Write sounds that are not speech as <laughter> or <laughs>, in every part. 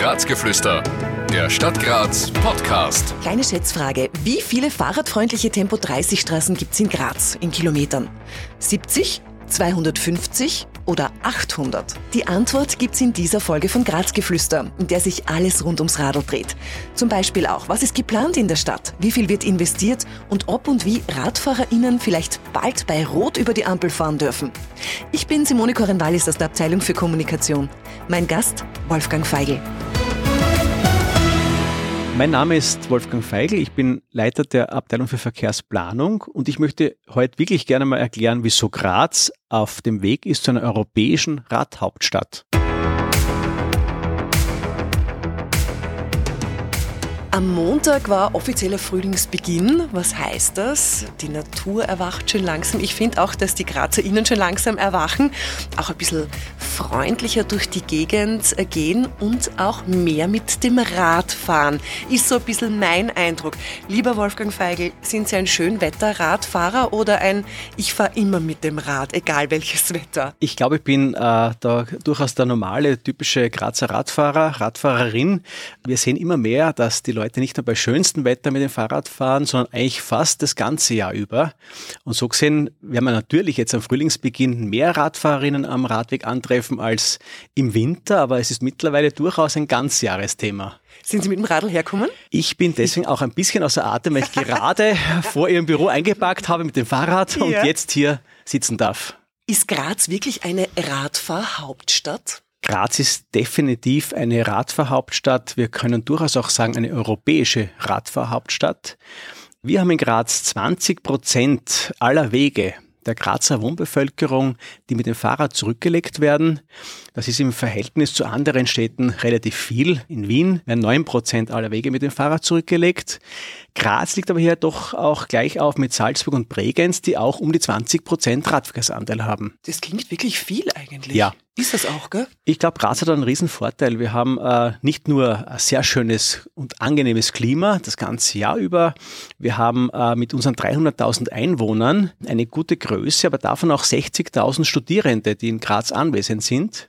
Grazgeflüster, der Stadt Graz Podcast. Kleine Schätzfrage. Wie viele fahrradfreundliche Tempo-30-Straßen gibt es in Graz in Kilometern? 70, 250 oder 800? Die Antwort gibt's in dieser Folge von Grazgeflüster, in der sich alles rund ums Radl dreht. Zum Beispiel auch, was ist geplant in der Stadt? Wie viel wird investiert? Und ob und wie RadfahrerInnen vielleicht bald bei Rot über die Ampel fahren dürfen? Ich bin Simone Korenwallis aus der Abteilung für Kommunikation. Mein Gast, Wolfgang Feigl. Mein Name ist Wolfgang Feigl, ich bin Leiter der Abteilung für Verkehrsplanung und ich möchte heute wirklich gerne mal erklären, wieso Graz auf dem Weg ist zu einer europäischen Radhauptstadt. Am Montag war offizieller Frühlingsbeginn. Was heißt das? Die Natur erwacht schon langsam. Ich finde auch, dass die GrazerInnen schon langsam erwachen, auch ein bisschen freundlicher durch die Gegend gehen und auch mehr mit dem Rad fahren. Ist so ein bisschen mein Eindruck. Lieber Wolfgang Feigl, sind Sie ein Schönwetter-Radfahrer oder ein Ich fahre immer mit dem Rad, egal welches Wetter? Ich glaube, ich bin äh, da durchaus der normale, typische Grazer Radfahrer, Radfahrerin. Wir sehen immer mehr, dass die Leute nicht nur bei schönstem Wetter mit dem Fahrrad fahren, sondern eigentlich fast das ganze Jahr über. Und so gesehen werden wir natürlich jetzt am Frühlingsbeginn mehr Radfahrerinnen am Radweg antreffen als im Winter, aber es ist mittlerweile durchaus ein ganzjahresthema. Sind Sie mit dem Radl herkommen? Ich bin deswegen auch ein bisschen außer Atem, weil ich gerade <laughs> vor Ihrem Büro eingepackt habe mit dem Fahrrad ja. und jetzt hier sitzen darf. Ist Graz wirklich eine Radfahrhauptstadt? Graz ist definitiv eine Radfahrhauptstadt. Wir können durchaus auch sagen, eine europäische Radfahrhauptstadt. Wir haben in Graz 20 Prozent aller Wege der Grazer Wohnbevölkerung, die mit dem Fahrrad zurückgelegt werden. Das ist im Verhältnis zu anderen Städten relativ viel. In Wien werden 9 Prozent aller Wege mit dem Fahrrad zurückgelegt. Graz liegt aber hier doch auch gleich auf mit Salzburg und Bregenz, die auch um die 20 Prozent Radverkehrsanteil haben. Das klingt wirklich viel eigentlich. Ja. Ist das auch, gell? Ich glaube, Graz hat einen riesen Vorteil. Wir haben äh, nicht nur ein sehr schönes und angenehmes Klima das ganze Jahr über. Wir haben äh, mit unseren 300.000 Einwohnern eine gute Größe, aber davon auch 60.000 Studierende, die in Graz anwesend sind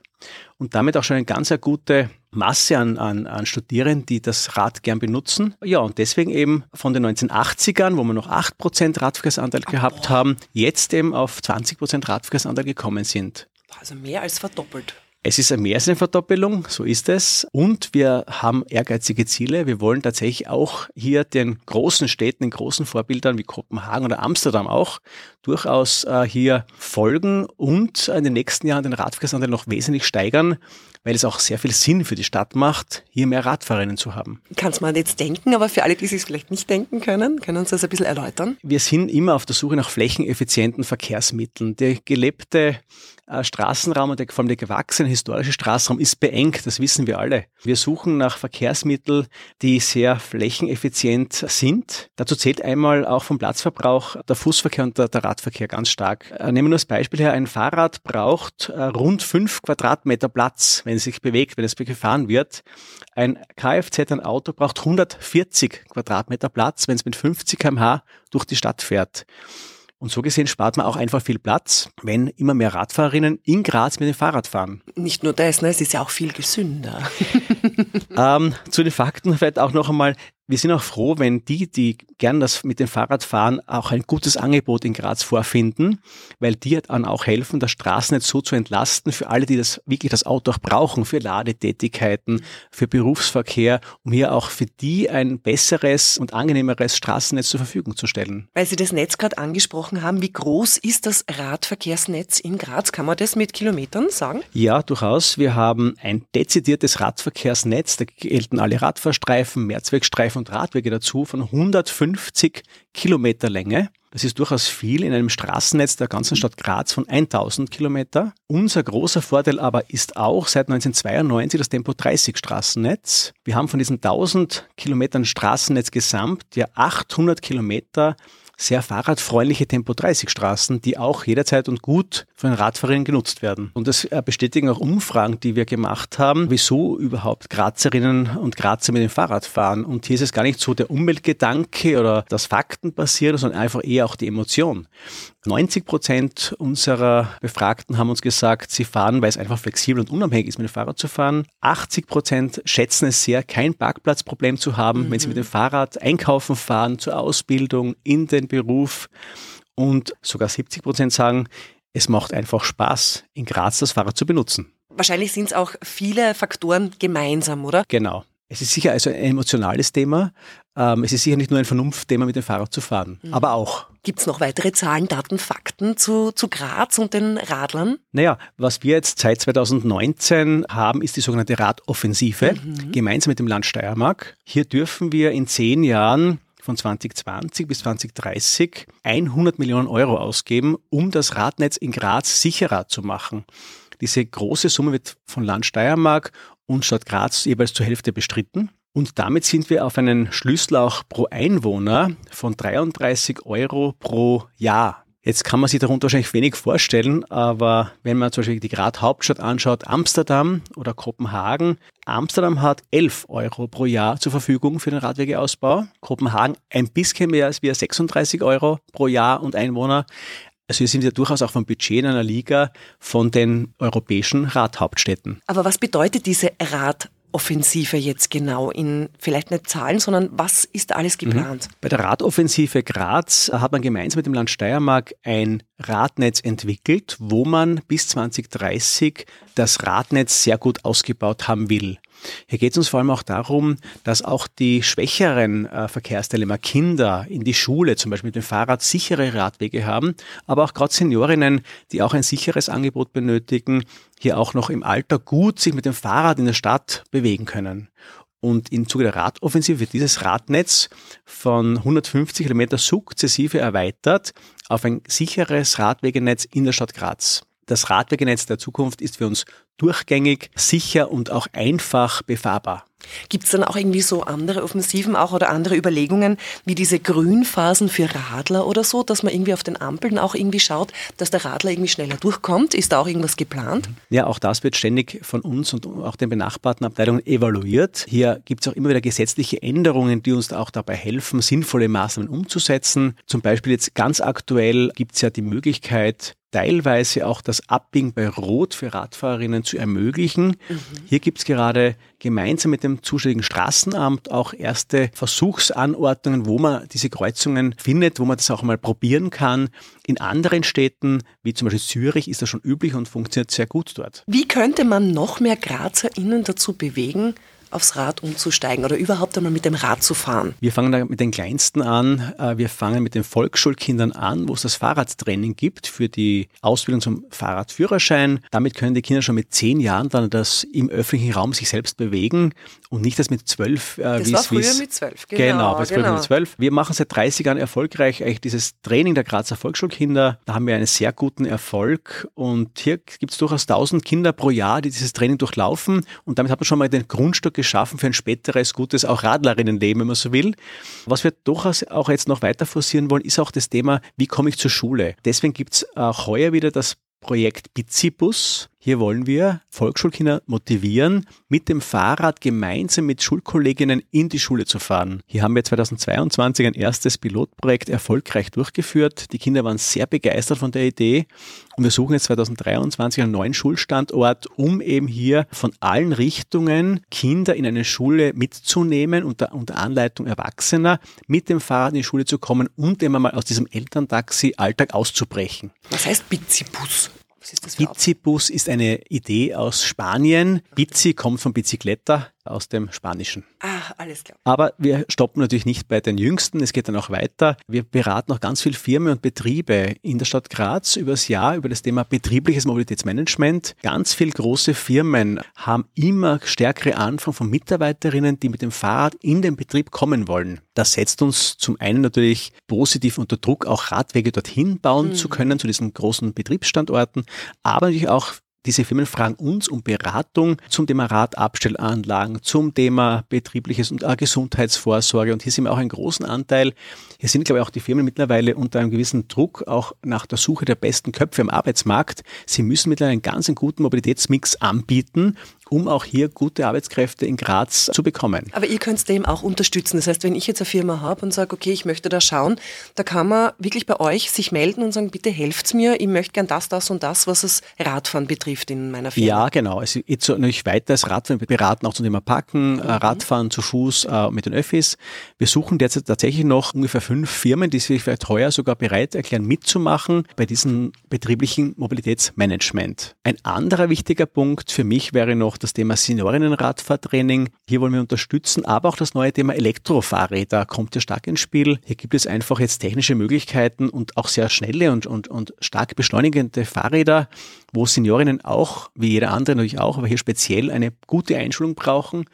und damit auch schon eine ganz eine gute Masse an, an, an Studierenden, die das Rad gern benutzen. Ja, und deswegen eben von den 1980ern, wo wir noch 8% Radverkehrsanteil gehabt haben, jetzt eben auf 20% Radverkehrsanteil gekommen sind. Also mehr als verdoppelt. Es ist eine Verdoppelung, so ist es. Und wir haben ehrgeizige Ziele. Wir wollen tatsächlich auch hier den großen Städten, den großen Vorbildern wie Kopenhagen oder Amsterdam auch durchaus äh, hier folgen und in den nächsten Jahren den Radverkehrsanteil noch wesentlich steigern, weil es auch sehr viel Sinn für die Stadt macht, hier mehr Radfahrerinnen zu haben. Kann man jetzt denken, aber für alle, die es vielleicht nicht denken können, können Sie das ein bisschen erläutern? Wir sind immer auf der Suche nach flächeneffizienten Verkehrsmitteln. Der gelebte äh, Straßenraum und der, vor allem der gewachsene historische Straßenraum ist beengt, das wissen wir alle. Wir suchen nach Verkehrsmitteln, die sehr flächeneffizient sind. Dazu zählt einmal auch vom Platzverbrauch der Fußverkehr und der, der Radverkehr ganz stark. Äh, nehmen wir nur das Beispiel her, ein Fahrrad braucht äh, rund fünf Quadratmeter Platz, wenn es sich bewegt, wenn es gefahren wird. Ein Kfz, ein Auto braucht 140 Quadratmeter Platz, wenn es mit 50 kmh durch die Stadt fährt. Und so gesehen spart man auch einfach viel Platz, wenn immer mehr Radfahrerinnen in Graz mit dem Fahrrad fahren. Nicht nur das, ne? es ist ja auch viel gesünder. <laughs> ähm, zu den Fakten vielleicht auch noch einmal, wir sind auch froh, wenn die, die gern das mit dem Fahrrad fahren, auch ein gutes Angebot in Graz vorfinden, weil die dann auch helfen, das Straßennetz so zu entlasten für alle, die das wirklich das Auto auch brauchen, für Ladetätigkeiten, für Berufsverkehr, um hier auch für die ein besseres und angenehmeres Straßennetz zur Verfügung zu stellen. Weil Sie das Netz gerade angesprochen haben, wie groß ist das Radverkehrsnetz in Graz? Kann man das mit Kilometern sagen? Ja, durchaus. Wir haben ein dezidiertes Radverkehrsnetz, da gelten alle Radfahrstreifen, Mehrzweckstreifen und Radwege dazu von 150 Kilometer Länge. Das ist durchaus viel in einem Straßennetz der ganzen Stadt Graz von 1000 Kilometer. Unser großer Vorteil aber ist auch seit 1992 das Tempo 30 Straßennetz. Wir haben von diesen 1000 Kilometern Straßennetz gesamt ja 800 Kilometer sehr fahrradfreundliche Tempo-30-Straßen, die auch jederzeit und gut von den Radfahrerinnen genutzt werden. Und das äh, bestätigen auch Umfragen, die wir gemacht haben, wieso überhaupt Grazerinnen und Grazer mit dem Fahrrad fahren. Und hier ist es gar nicht so der Umweltgedanke oder das Faktenbasierte, sondern einfach eher auch die Emotion. 90 Prozent unserer Befragten haben uns gesagt, sie fahren, weil es einfach flexibel und unabhängig ist, mit dem Fahrrad zu fahren. 80 Prozent schätzen es sehr, kein Parkplatzproblem zu haben, mhm. wenn sie mit dem Fahrrad einkaufen fahren, zur Ausbildung, in den Beruf. Und sogar 70 Prozent sagen, es macht einfach Spaß, in Graz das Fahrrad zu benutzen. Wahrscheinlich sind es auch viele Faktoren gemeinsam, oder? Genau. Es ist sicher also ein emotionales Thema. Ähm, es ist sicher nicht nur ein Vernunftthema, mit dem Fahrrad zu fahren, mhm. aber auch. Gibt es noch weitere Zahlen, Daten, Fakten zu, zu Graz und den Radlern? Naja, was wir jetzt seit 2019 haben, ist die sogenannte Radoffensive, mhm. gemeinsam mit dem Land Steiermark. Hier dürfen wir in zehn Jahren von 2020 bis 2030 100 Millionen Euro ausgeben, um das Radnetz in Graz sicherer zu machen. Diese große Summe wird von Land Steiermark und Stadt Graz jeweils zur Hälfte bestritten. Und damit sind wir auf einen Schlüsselauch pro Einwohner von 33 Euro pro Jahr. Jetzt kann man sich darunter wahrscheinlich wenig vorstellen, aber wenn man zum Beispiel die Grad Hauptstadt anschaut, Amsterdam oder Kopenhagen, Amsterdam hat 11 Euro pro Jahr zur Verfügung für den Radwegeausbau, Kopenhagen ein bisschen mehr als wir 36 Euro pro Jahr und Einwohner. Also wir sind ja durchaus auch vom Budget in einer Liga von den europäischen Radhauptstädten. Aber was bedeutet diese Radoffensive jetzt genau in vielleicht nicht Zahlen, sondern was ist da alles mhm. geplant? Bei der Radoffensive Graz hat man gemeinsam mit dem Land Steiermark ein Radnetz entwickelt, wo man bis 2030 das Radnetz sehr gut ausgebaut haben will. Hier geht es uns vor allem auch darum, dass auch die schwächeren äh, Verkehrsteilnehmer, Kinder in die Schule zum Beispiel mit dem Fahrrad sichere Radwege haben, aber auch gerade Seniorinnen, die auch ein sicheres Angebot benötigen, hier auch noch im Alter gut sich mit dem Fahrrad in der Stadt bewegen können. Und im Zuge der Radoffensive wird dieses Radnetz von 150 Kilometer sukzessive erweitert auf ein sicheres Radwegenetz in der Stadt Graz. Das Radwegenetz der Zukunft ist für uns durchgängig, sicher und auch einfach befahrbar. Gibt es dann auch irgendwie so andere Offensiven auch oder andere Überlegungen, wie diese Grünphasen für Radler oder so, dass man irgendwie auf den Ampeln auch irgendwie schaut, dass der Radler irgendwie schneller durchkommt? Ist da auch irgendwas geplant? Ja, auch das wird ständig von uns und auch den benachbarten Abteilungen evaluiert. Hier gibt es auch immer wieder gesetzliche Änderungen, die uns auch dabei helfen, sinnvolle Maßnahmen umzusetzen. Zum Beispiel jetzt ganz aktuell gibt es ja die Möglichkeit, teilweise auch das Abbiegen bei Rot für Radfahrerinnen zu ermöglichen. Mhm. Hier gibt es gerade gemeinsam mit dem zuständigen Straßenamt auch erste Versuchsanordnungen, wo man diese Kreuzungen findet, wo man das auch mal probieren kann. In anderen Städten, wie zum Beispiel Zürich, ist das schon üblich und funktioniert sehr gut dort. Wie könnte man noch mehr GrazerInnen dazu bewegen, aufs Rad umzusteigen oder überhaupt einmal mit dem Rad zu fahren? Wir fangen da mit den Kleinsten an. Äh, wir fangen mit den Volksschulkindern an, wo es das Fahrradtraining gibt für die Ausbildung zum Fahrradführerschein. Damit können die Kinder schon mit zehn Jahren dann das im öffentlichen Raum sich selbst bewegen und nicht das mit zwölf. Äh, das war früher mit zwölf, genau. Genau, genau. mit zwölf. Wir machen seit 30 Jahren erfolgreich eigentlich dieses Training der Grazer Volksschulkinder. Da haben wir einen sehr guten Erfolg und hier gibt es durchaus 1000 Kinder pro Jahr, die dieses Training durchlaufen und damit hat man schon mal den Grundstock geschaffen für ein späteres, gutes auch Radlerinnenleben, wenn man so will. Was wir durchaus auch jetzt noch weiter forcieren wollen, ist auch das Thema, wie komme ich zur Schule? Deswegen gibt es auch heuer wieder das Projekt Bizibus. Hier wollen wir Volksschulkinder motivieren, mit dem Fahrrad gemeinsam mit Schulkolleginnen in die Schule zu fahren. Hier haben wir 2022 ein erstes Pilotprojekt erfolgreich durchgeführt. Die Kinder waren sehr begeistert von der Idee und wir suchen jetzt 2023 einen neuen Schulstandort, um eben hier von allen Richtungen Kinder in eine Schule mitzunehmen unter, unter Anleitung Erwachsener, mit dem Fahrrad in die Schule zu kommen und immer mal aus diesem Elterntaxi-Alltag auszubrechen. Was heißt Bizibus? Bizibus ist eine Idee aus Spanien. Bizi kommt von Bicicletta, aus dem Spanischen. Ah, alles klar. Aber wir stoppen natürlich nicht bei den Jüngsten. Es geht dann auch weiter. Wir beraten auch ganz viele Firmen und Betriebe in der Stadt Graz über das Jahr über das Thema betriebliches Mobilitätsmanagement. Ganz viele große Firmen haben immer stärkere Anfragen von Mitarbeiterinnen, die mit dem Fahrrad in den Betrieb kommen wollen. Das setzt uns zum einen natürlich positiv unter Druck, auch Radwege dorthin bauen mhm. zu können, zu diesen großen Betriebsstandorten, aber natürlich auch diese Firmen fragen uns um Beratung zum Thema Radabstellanlagen, zum Thema betriebliches und äh, Gesundheitsvorsorge. Und hier sind wir auch einen großen Anteil. Hier sind, glaube ich, auch die Firmen mittlerweile unter einem gewissen Druck, auch nach der Suche der besten Köpfe am Arbeitsmarkt. Sie müssen mittlerweile einen ganz guten Mobilitätsmix anbieten um auch hier gute Arbeitskräfte in Graz zu bekommen. Aber ihr könnt dem auch unterstützen. Das heißt, wenn ich jetzt eine Firma habe und sage, okay, ich möchte da schauen, da kann man wirklich bei euch sich melden und sagen, bitte helft mir, ich möchte gern das, das und das, was das Radfahren betrifft in meiner Firma. Ja, genau. Es geht so natürlich weiter als Radfahren. Wir beraten auch zum Thema Packen, mhm. Radfahren zu Fuß äh, mit den Öffis. Wir suchen derzeit tatsächlich noch ungefähr fünf Firmen, die sich vielleicht heuer sogar bereit erklären, mitzumachen bei diesem betrieblichen Mobilitätsmanagement. Ein anderer wichtiger Punkt für mich wäre noch das Thema Seniorinnenradfahrtraining. Hier wollen wir unterstützen, aber auch das neue Thema Elektrofahrräder kommt ja stark ins Spiel. Hier gibt es einfach jetzt technische Möglichkeiten und auch sehr schnelle und, und, und stark beschleunigende Fahrräder, wo Seniorinnen auch, wie jeder andere natürlich auch, aber hier speziell eine gute Einschulung brauchen.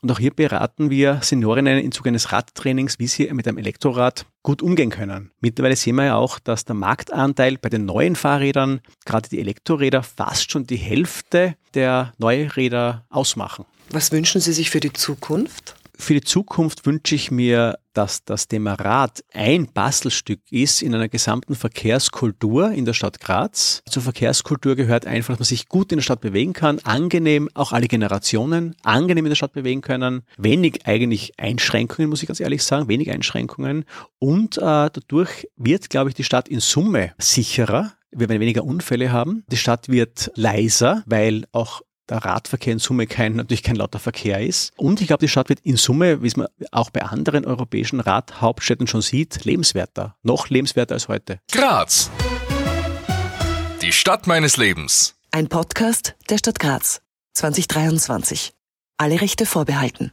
Und auch hier beraten wir Seniorinnen im Zuge eines Radtrainings, wie sie mit einem Elektrorad gut umgehen können. Mittlerweile sehen wir ja auch, dass der Marktanteil bei den neuen Fahrrädern, gerade die Elektroräder, fast schon die Hälfte der Neuräder ausmachen. Was wünschen Sie sich für die Zukunft? Für die Zukunft wünsche ich mir, dass das Thema Rad ein Bastelstück ist in einer gesamten Verkehrskultur in der Stadt Graz. Zur Verkehrskultur gehört einfach, dass man sich gut in der Stadt bewegen kann, angenehm auch alle Generationen angenehm in der Stadt bewegen können, wenig eigentlich Einschränkungen, muss ich ganz ehrlich sagen, wenig Einschränkungen und äh, dadurch wird, glaube ich, die Stadt in Summe sicherer. Wir werden weniger Unfälle haben. Die Stadt wird leiser, weil auch der Radverkehr in Summe kein, natürlich kein lauter Verkehr ist. Und ich glaube, die Stadt wird in Summe, wie es man auch bei anderen europäischen Radhauptstädten schon sieht, lebenswerter. Noch lebenswerter als heute. Graz. Die Stadt meines Lebens. Ein Podcast der Stadt Graz. 2023. Alle Rechte vorbehalten.